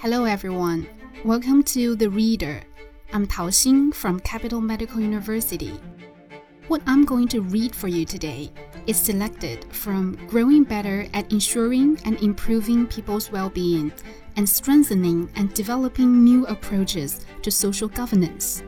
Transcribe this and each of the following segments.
Hello, everyone. Welcome to The Reader. I'm Tao Xin from Capital Medical University. What I'm going to read for you today is selected from Growing Better at Ensuring and Improving People's Well-being and Strengthening and Developing New Approaches to Social Governance.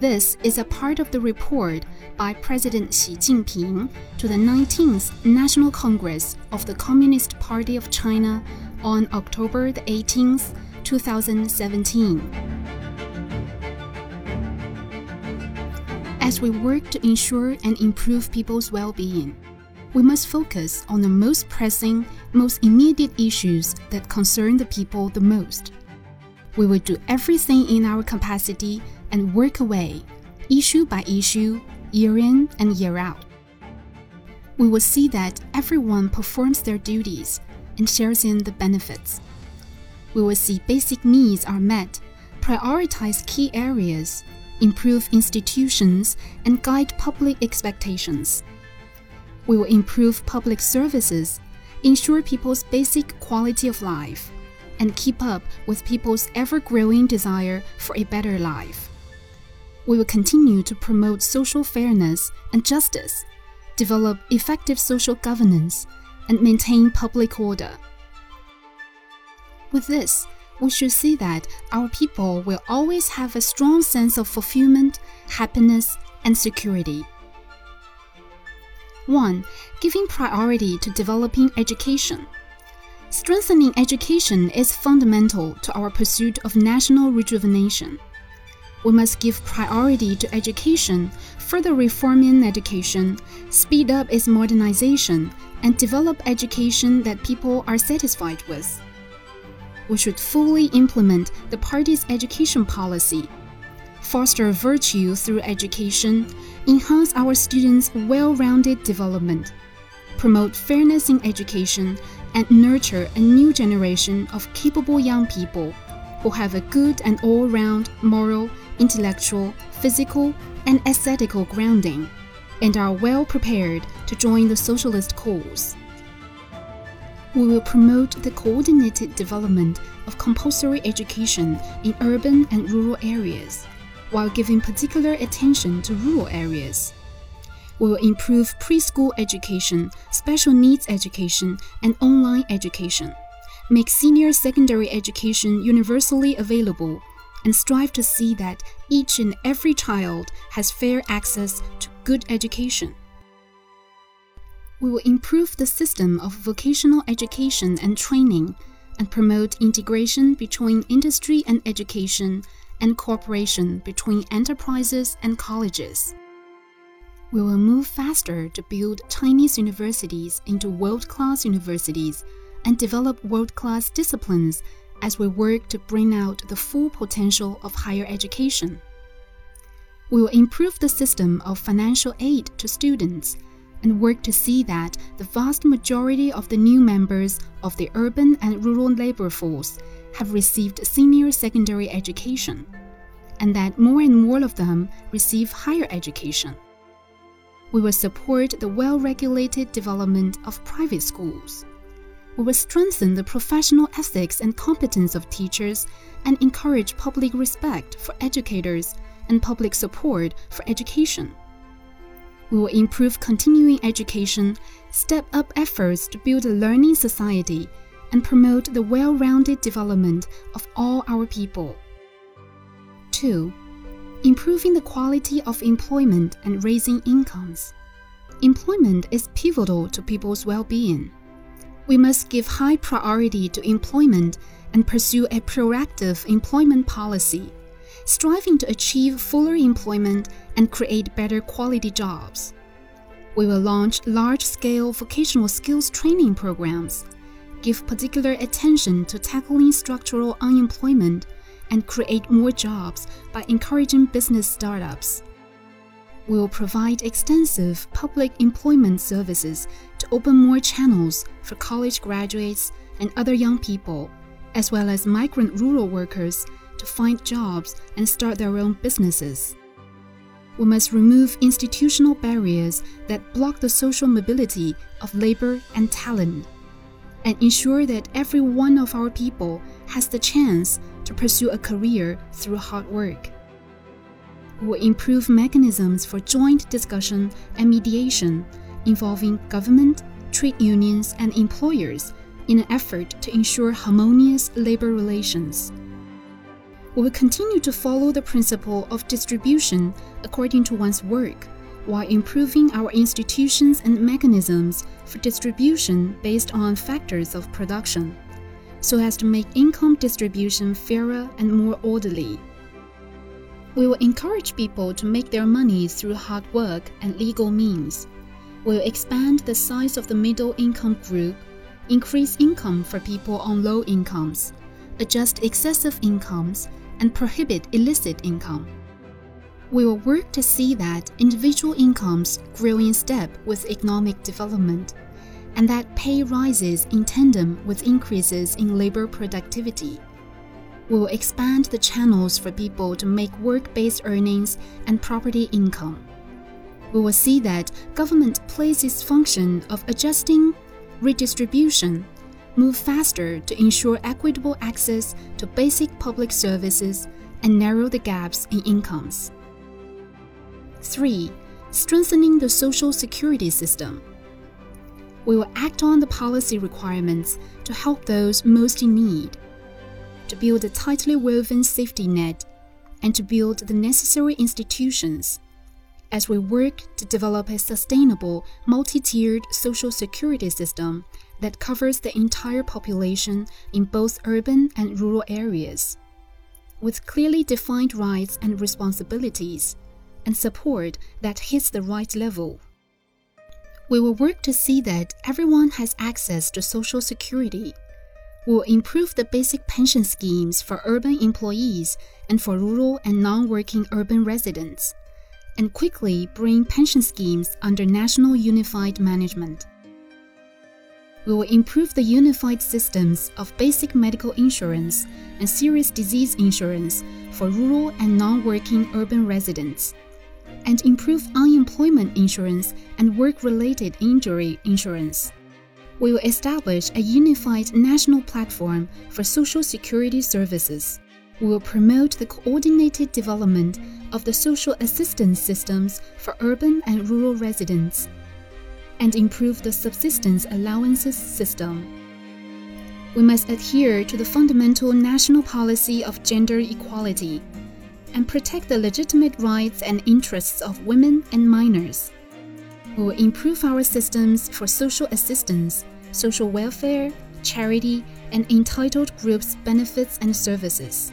This is a part of the report by President Xi Jinping to the 19th National Congress of the Communist Party of China on October 18, 2017. As we work to ensure and improve people's well being, we must focus on the most pressing, most immediate issues that concern the people the most. We will do everything in our capacity and work away, issue by issue, year in and year out. We will see that everyone performs their duties and shares in the benefits. We will see basic needs are met, prioritize key areas, improve institutions, and guide public expectations. We will improve public services, ensure people's basic quality of life, and keep up with people's ever growing desire for a better life. We will continue to promote social fairness and justice, develop effective social governance, and maintain public order. With this, we should see that our people will always have a strong sense of fulfillment, happiness, and security. 1. Giving priority to developing education. Strengthening education is fundamental to our pursuit of national rejuvenation. We must give priority to education, further reforming education, speed up its modernization, and develop education that people are satisfied with. We should fully implement the party's education policy, foster virtue through education, enhance our students' well rounded development, promote fairness in education, and nurture a new generation of capable young people who have a good and all round moral, intellectual, physical, and aesthetical grounding and are well prepared to join the socialist cause. We will promote the coordinated development of compulsory education in urban and rural areas, while giving particular attention to rural areas. We will improve preschool education, special needs education, and online education, make senior secondary education universally available, and strive to see that each and every child has fair access to good education. We will improve the system of vocational education and training and promote integration between industry and education and cooperation between enterprises and colleges. We will move faster to build Chinese universities into world class universities and develop world class disciplines as we work to bring out the full potential of higher education. We will improve the system of financial aid to students and work to see that the vast majority of the new members of the urban and rural labor force have received senior secondary education, and that more and more of them receive higher education. We will support the well regulated development of private schools. We will strengthen the professional ethics and competence of teachers and encourage public respect for educators and public support for education. We will improve continuing education, step up efforts to build a learning society, and promote the well rounded development of all our people. 2. Improving the quality of employment and raising incomes. Employment is pivotal to people's well being. We must give high priority to employment and pursue a proactive employment policy striving to achieve fuller employment and create better quality jobs. We will launch large scale vocational skills training programs, give particular attention to tackling structural unemployment, and create more jobs by encouraging business startups. We will provide extensive public employment services to open more channels for college graduates and other young people, as well as migrant rural workers to find jobs and start their own businesses. We must remove institutional barriers that block the social mobility of labor and talent. and ensure that every one of our people has the chance to pursue a career through hard work. Will improve mechanisms for joint discussion and mediation involving government, trade unions, and employers in an effort to ensure harmonious labor relations. We will continue to follow the principle of distribution according to one's work while improving our institutions and mechanisms for distribution based on factors of production, so as to make income distribution fairer and more orderly. We will encourage people to make their money through hard work and legal means. We will expand the size of the middle income group, increase income for people on low incomes, adjust excessive incomes, and prohibit illicit income. We will work to see that individual incomes grow in step with economic development, and that pay rises in tandem with increases in labor productivity. We will expand the channels for people to make work based earnings and property income. We will see that government plays its function of adjusting redistribution, move faster to ensure equitable access to basic public services, and narrow the gaps in incomes. 3. Strengthening the social security system. We will act on the policy requirements to help those most in need, to build a tightly woven safety net, and to build the necessary institutions as we work to develop a sustainable, multi tiered social security system that covers the entire population in both urban and rural areas, with clearly defined rights and responsibilities and support that hits the right level. We will work to see that everyone has access to Social Security. Will improve the basic pension schemes for urban employees and for rural and non working urban residents, and quickly bring pension schemes under national unified management. We will improve the unified systems of basic medical insurance and serious disease insurance for rural and non working urban residents and improve unemployment insurance and work related injury insurance. We will establish a unified national platform for social security services. We will promote the coordinated development of the social assistance systems for urban and rural residents and improve the subsistence allowances system. We must adhere to the fundamental national policy of gender equality and protect the legitimate rights and interests of women and minors. We will improve our systems for social assistance, social welfare, charity, and entitled groups' benefits and services.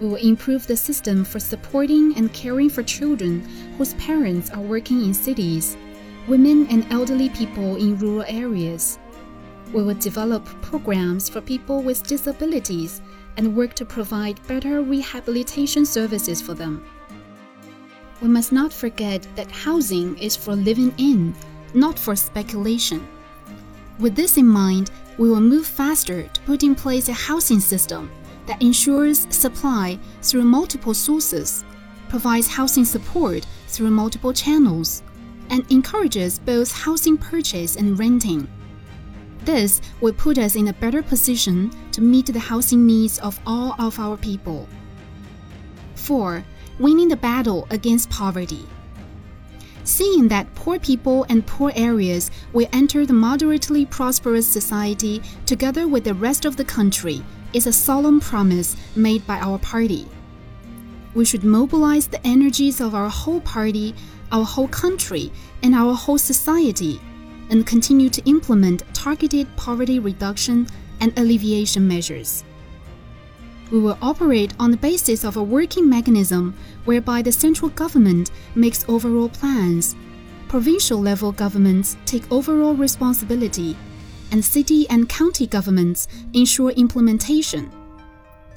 We will improve the system for supporting and caring for children whose parents are working in cities, women and elderly people in rural areas. We will develop programs for people with disabilities and work to provide better rehabilitation services for them. We must not forget that housing is for living in, not for speculation. With this in mind, we will move faster to put in place a housing system that ensures supply through multiple sources, provides housing support through multiple channels, and encourages both housing purchase and renting. This will put us in a better position to meet the housing needs of all of our people. 4. Winning the battle against poverty. Seeing that poor people and poor areas will enter the moderately prosperous society together with the rest of the country is a solemn promise made by our party. We should mobilize the energies of our whole party, our whole country, and our whole society and continue to implement targeted poverty reduction and alleviation measures. We will operate on the basis of a working mechanism whereby the central government makes overall plans, provincial level governments take overall responsibility, and city and county governments ensure implementation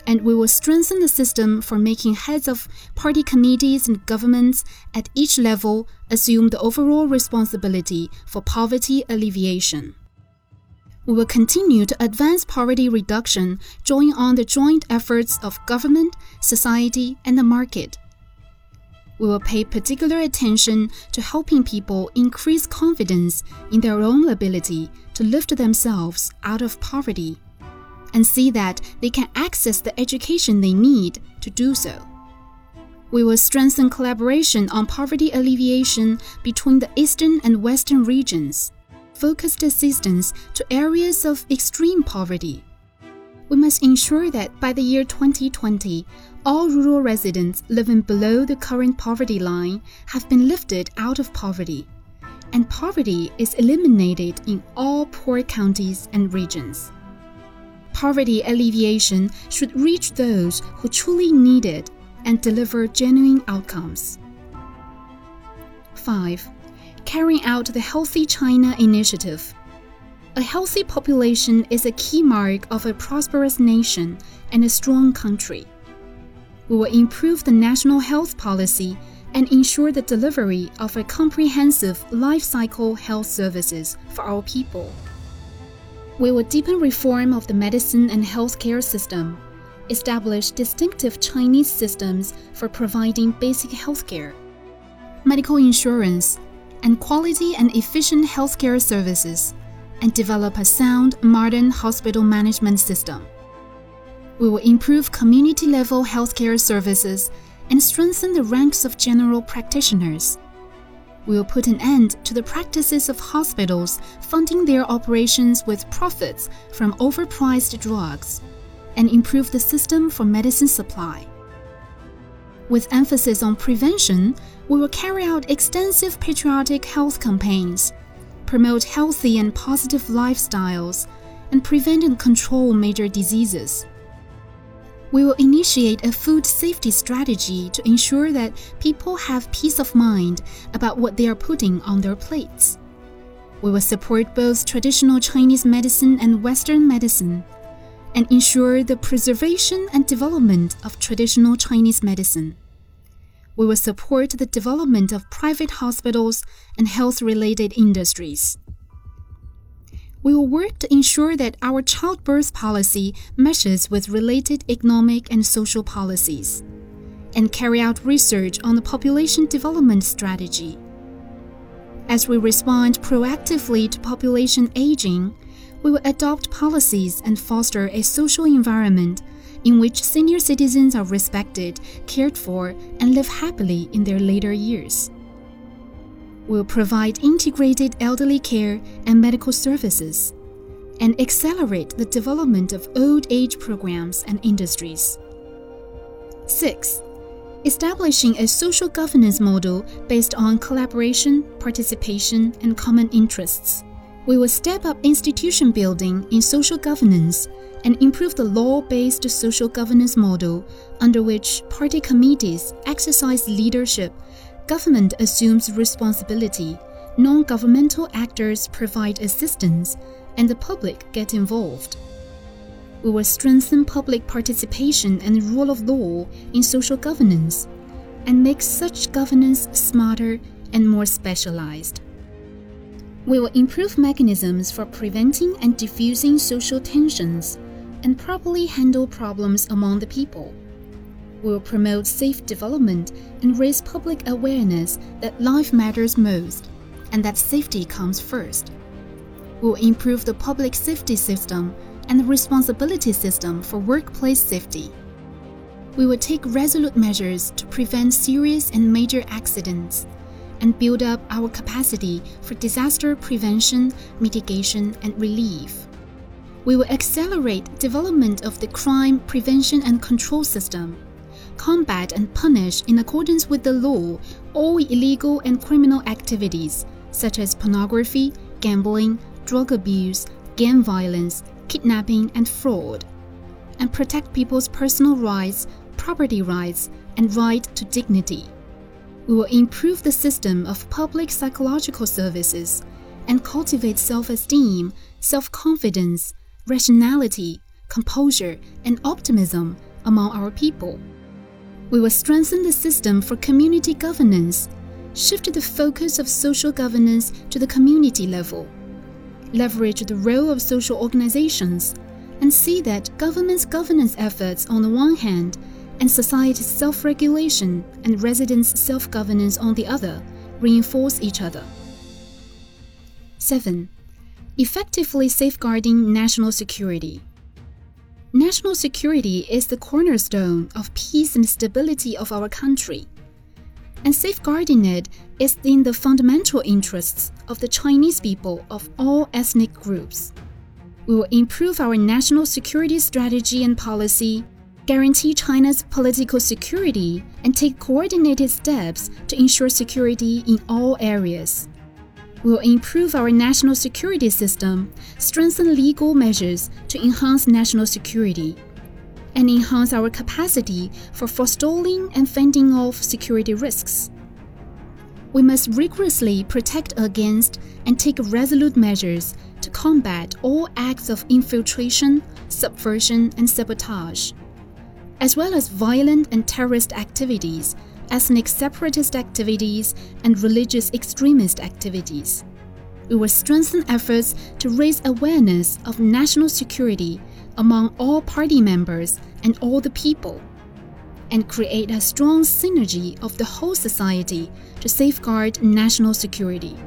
and we will strengthen the system for making heads of party committees and governments at each level assume the overall responsibility for poverty alleviation. We will continue to advance poverty reduction, drawing on the joint efforts of government, society, and the market. We will pay particular attention to helping people increase confidence in their own ability to lift themselves out of poverty and see that they can access the education they need to do so. We will strengthen collaboration on poverty alleviation between the eastern and western regions, focused assistance to areas of extreme poverty. We must ensure that by the year 2020, all rural residents living below the current poverty line have been lifted out of poverty, and poverty is eliminated in all poor counties and regions. Poverty alleviation should reach those who truly need it and deliver genuine outcomes. 5. Carrying out the Healthy China Initiative. A healthy population is a key mark of a prosperous nation and a strong country. We will improve the national health policy and ensure the delivery of a comprehensive life cycle health services for our people. We will deepen reform of the medicine and healthcare system establish distinctive Chinese systems for providing basic healthcare, medical insurance, and quality and efficient healthcare services, and develop a sound, modern hospital management system. We will improve community level healthcare services and strengthen the ranks of general practitioners. We will put an end to the practices of hospitals funding their operations with profits from overpriced drugs and improve the system for medicine supply. With emphasis on prevention, we will carry out extensive patriotic health campaigns, promote healthy and positive lifestyles, and prevent and control major diseases. We will initiate a food safety strategy to ensure that people have peace of mind about what they are putting on their plates. We will support both traditional Chinese medicine and Western medicine and ensure the preservation and development of traditional Chinese medicine. We will support the development of private hospitals and health related industries. We will work to ensure that our childbirth policy meshes with related economic and social policies, and carry out research on the population development strategy. As we respond proactively to population aging, we will adopt policies and foster a social environment in which senior citizens are respected, cared for, and live happily in their later years. We will provide integrated elderly care and medical services and accelerate the development of old age programs and industries. 6. Establishing a social governance model based on collaboration, participation, and common interests we will step up institution building in social governance and improve the law based social governance model under which party committees exercise leadership, government assumes responsibility, non governmental actors provide assistance, and the public get involved. We will strengthen public participation and rule of law in social governance and make such governance smarter and more specialized. We will improve mechanisms for preventing and diffusing social tensions and properly handle problems among the people. We will promote safe development and raise public awareness that life matters most and that safety comes first. We will improve the public safety system and the responsibility system for workplace safety. We will take resolute measures to prevent serious and major accidents and build up our capacity for disaster prevention, mitigation, and relief. We will accelerate development of the crime prevention and control system, combat and punish in accordance with the law all illegal and criminal activities such as pornography, gambling, drug abuse, gang violence, kidnapping, and fraud, and protect people's personal rights, property rights, and right to dignity will improve the system of public psychological services and cultivate self esteem, self confidence, rationality, composure, and optimism among our people. We will strengthen the system for community governance, shift the focus of social governance to the community level, leverage the role of social organizations, and see that government's governance efforts on the one hand and society's self regulation and residents' self governance on the other reinforce each other. 7. Effectively safeguarding national security. National security is the cornerstone of peace and stability of our country. And safeguarding it is in the fundamental interests of the Chinese people of all ethnic groups. We will improve our national security strategy and policy guarantee China's political security, and take coordinated steps to ensure security in all areas. We will improve our national security system, strengthen legal measures to enhance national security, and enhance our capacity for forestalling and fending off security risks. We must rigorously protect against and take resolute measures to combat all acts of infiltration, subversion, and sabotage as well as violent and terrorist activities, ethnic separatist activities, and religious extremist activities. We will strengthen efforts to raise awareness of national security among all party members and all the people, and create a strong synergy of the whole society to safeguard national security.